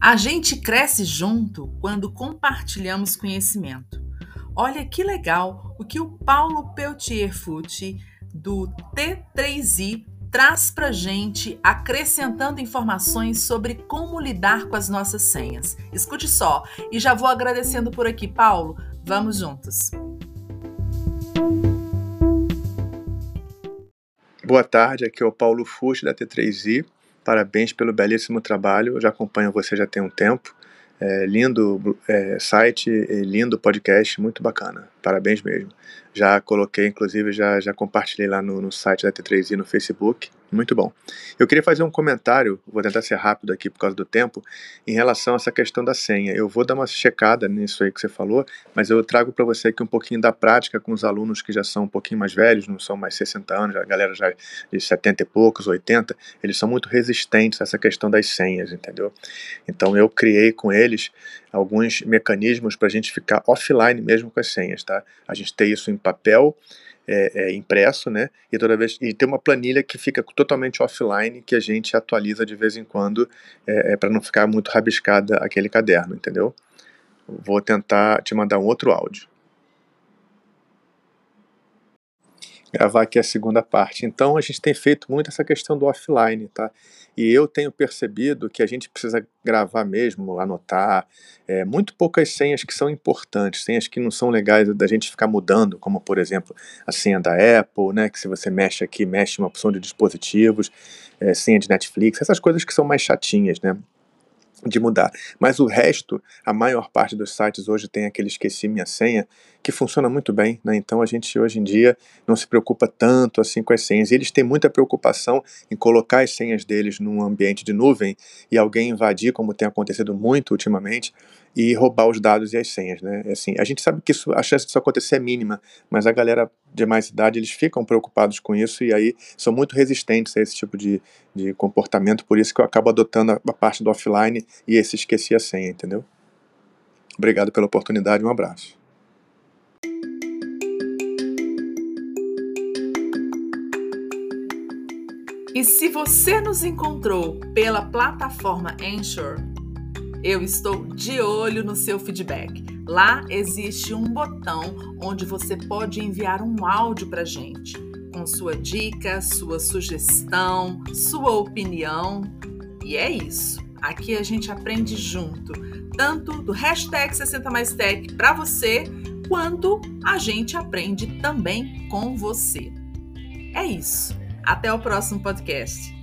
A gente cresce junto quando compartilhamos conhecimento. Olha que legal o que o Paulo Peltier Fucci, do T3i, traz para gente, acrescentando informações sobre como lidar com as nossas senhas. Escute só, e já vou agradecendo por aqui, Paulo. Vamos juntos. Boa tarde, aqui é o Paulo Fucci da T3i. Parabéns pelo belíssimo trabalho. Eu já acompanho você já tem um tempo. É, lindo é, site, lindo podcast, muito bacana. Parabéns mesmo. Já coloquei, inclusive, já, já compartilhei lá no, no site da T3i no Facebook. Muito bom. Eu queria fazer um comentário, vou tentar ser rápido aqui por causa do tempo, em relação a essa questão da senha. Eu vou dar uma checada nisso aí que você falou, mas eu trago para você aqui um pouquinho da prática com os alunos que já são um pouquinho mais velhos, não são mais 60 anos, a galera já de 70 e poucos, 80, eles são muito resistentes a essa questão das senhas, entendeu? Então eu criei com eles alguns mecanismos para a gente ficar offline mesmo com as senhas, tá? A gente tem isso em papel, é, é, impresso, né? E toda vez e tem uma planilha que fica totalmente offline que a gente atualiza de vez em quando é, é para não ficar muito rabiscada aquele caderno, entendeu? Vou tentar te mandar um outro áudio. Gravar aqui a segunda parte. Então a gente tem feito muito essa questão do offline, tá? E eu tenho percebido que a gente precisa gravar mesmo, anotar, é, muito poucas senhas que são importantes, senhas que não são legais da gente ficar mudando, como por exemplo a senha da Apple, né? Que se você mexe aqui, mexe uma opção de dispositivos, é, senha de Netflix, essas coisas que são mais chatinhas, né? De mudar. Mas o resto, a maior parte dos sites hoje tem aquele esqueci minha senha, que funciona muito bem, né? Então a gente hoje em dia não se preocupa tanto assim com as senhas. E eles têm muita preocupação em colocar as senhas deles num ambiente de nuvem e alguém invadir, como tem acontecido muito ultimamente, e roubar os dados e as senhas, né? É assim, a gente sabe que isso, a chance disso acontecer é mínima, mas a galera de mais idade eles ficam preocupados com isso e aí são muito resistentes a esse tipo de, de comportamento, por isso que eu acabo adotando a, parte do offline e esse esqueci a senha, entendeu? Obrigado pela oportunidade, um abraço. E se você nos encontrou pela plataforma Anchor, eu estou de olho no seu feedback. Lá existe um botão onde você pode enviar um áudio para gente com sua dica, sua sugestão, sua opinião. E é isso. Aqui a gente aprende junto, tanto do hashtag 60 mais tech para você, quanto a gente aprende também com você. É isso. Até o próximo podcast.